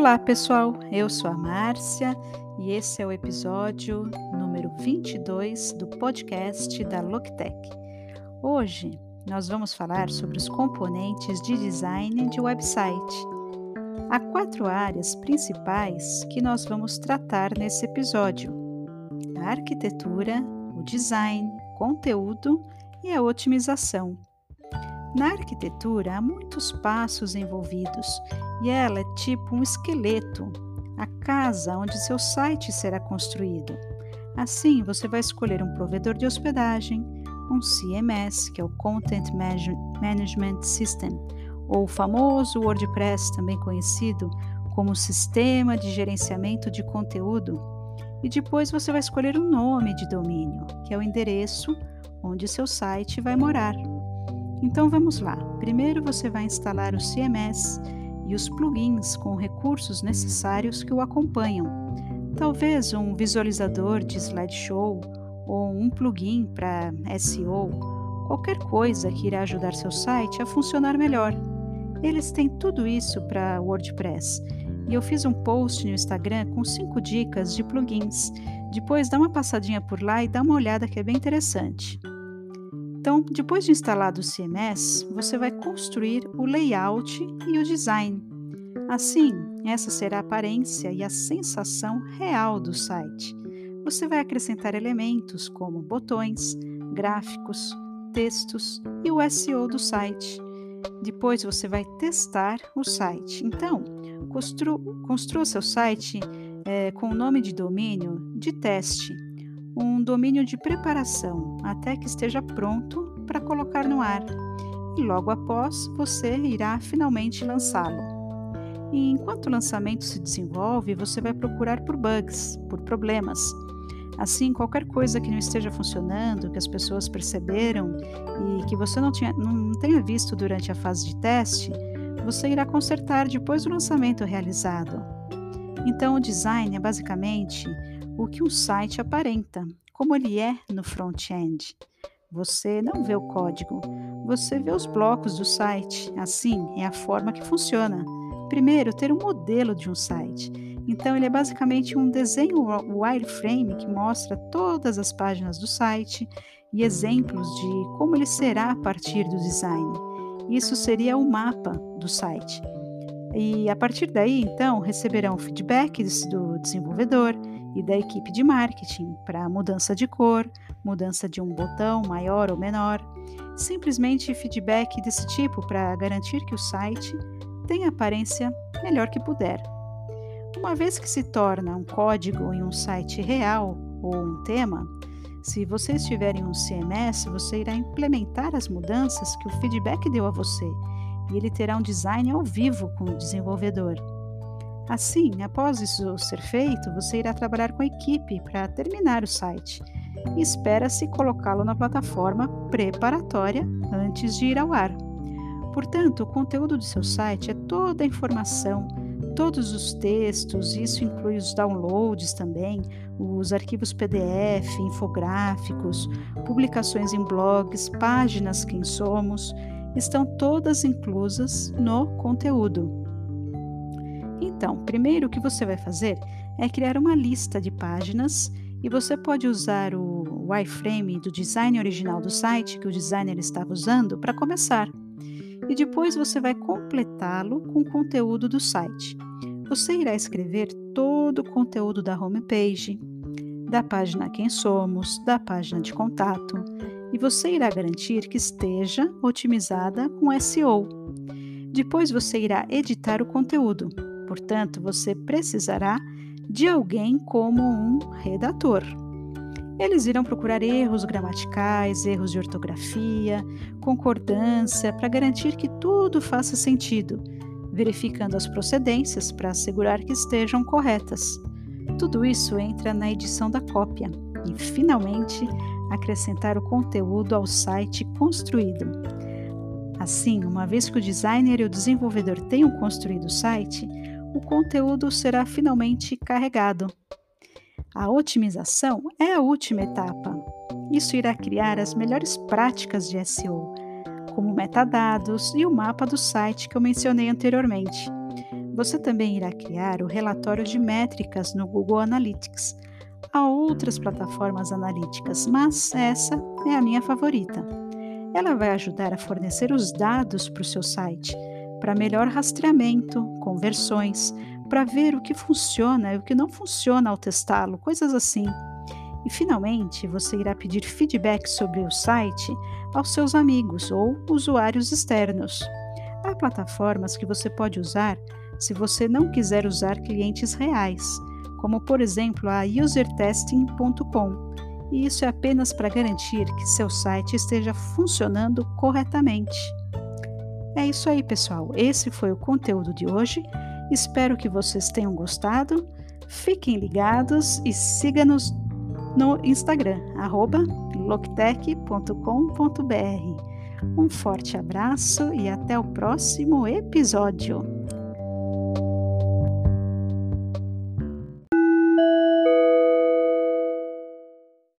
Olá, pessoal. Eu sou a Márcia e esse é o episódio número 22 do podcast da Loctech. Hoje nós vamos falar sobre os componentes de design de website. Há quatro áreas principais que nós vamos tratar nesse episódio: a arquitetura, o design, conteúdo e a otimização. Na arquitetura há muitos passos envolvidos e ela é tipo um esqueleto, a casa onde seu site será construído. Assim, você vai escolher um provedor de hospedagem, um CMS, que é o Content Management System, ou o famoso WordPress, também conhecido como Sistema de Gerenciamento de Conteúdo, e depois você vai escolher um nome de domínio, que é o endereço onde seu site vai morar. Então vamos lá. Primeiro você vai instalar o CMS e os plugins com recursos necessários que o acompanham. Talvez um visualizador de slideshow ou um plugin para SEO, qualquer coisa que irá ajudar seu site a funcionar melhor. Eles têm tudo isso para WordPress e eu fiz um post no Instagram com 5 dicas de plugins. Depois dá uma passadinha por lá e dá uma olhada que é bem interessante. Então, depois de instalado o CMS, você vai construir o layout e o design. Assim, essa será a aparência e a sensação real do site. Você vai acrescentar elementos como botões, gráficos, textos e o SEO do site. Depois você vai testar o site. Então, construa, construa seu site é, com o nome de domínio de teste um domínio de preparação até que esteja pronto para colocar no ar, e logo após você irá finalmente lançá-lo. E enquanto o lançamento se desenvolve, você vai procurar por bugs, por problemas. Assim, qualquer coisa que não esteja funcionando, que as pessoas perceberam e que você não, tinha, não tenha visto durante a fase de teste, você irá consertar depois do lançamento realizado. Então, o design é basicamente o que um site aparenta, como ele é no front-end. Você não vê o código, você vê os blocos do site. Assim é a forma que funciona. Primeiro, ter um modelo de um site. Então, ele é basicamente um desenho wireframe que mostra todas as páginas do site e exemplos de como ele será a partir do design. Isso seria o mapa do site. E a partir daí, então, receberão feedback do desenvolvedor e da equipe de marketing para mudança de cor, mudança de um botão maior ou menor, simplesmente feedback desse tipo para garantir que o site tenha aparência melhor que puder. Uma vez que se torna um código em um site real ou um tema, se você estiver em um CMS, você irá implementar as mudanças que o feedback deu a você e ele terá um design ao vivo com o desenvolvedor. Assim, após isso ser feito, você irá trabalhar com a equipe para terminar o site espera-se colocá-lo na plataforma preparatória antes de ir ao ar. Portanto, o conteúdo do seu site é toda a informação, todos os textos, isso inclui os downloads também, os arquivos PDF, infográficos, publicações em blogs, páginas Quem Somos, estão todas inclusas no conteúdo. Então, primeiro o que você vai fazer é criar uma lista de páginas e você pode usar o wireframe do design original do site que o designer estava usando para começar. E depois você vai completá-lo com o conteúdo do site. Você irá escrever todo o conteúdo da homepage, da página Quem Somos, da página de contato, e você irá garantir que esteja otimizada com SEO. Depois você irá editar o conteúdo, portanto, você precisará de alguém como um redator. Eles irão procurar erros gramaticais, erros de ortografia, concordância, para garantir que tudo faça sentido, verificando as procedências para assegurar que estejam corretas. Tudo isso entra na edição da cópia e, finalmente, acrescentar o conteúdo ao site construído. Assim, uma vez que o designer e o desenvolvedor tenham construído o site, o conteúdo será finalmente carregado. A otimização é a última etapa. Isso irá criar as melhores práticas de SEO, como metadados e o mapa do site que eu mencionei anteriormente. Você também irá criar o relatório de métricas no Google Analytics. Há outras plataformas analíticas, mas essa é a minha favorita. Ela vai ajudar a fornecer os dados para o seu site, para melhor rastreamento, conversões, para ver o que funciona e o que não funciona ao testá-lo, coisas assim. E finalmente, você irá pedir feedback sobre o site aos seus amigos ou usuários externos. Há plataformas que você pode usar se você não quiser usar clientes reais, como por exemplo a usertesting.com. E isso é apenas para garantir que seu site esteja funcionando corretamente. É isso aí, pessoal. Esse foi o conteúdo de hoje. Espero que vocês tenham gostado. Fiquem ligados e siga-nos no Instagram, loctech.com.br. Um forte abraço e até o próximo episódio!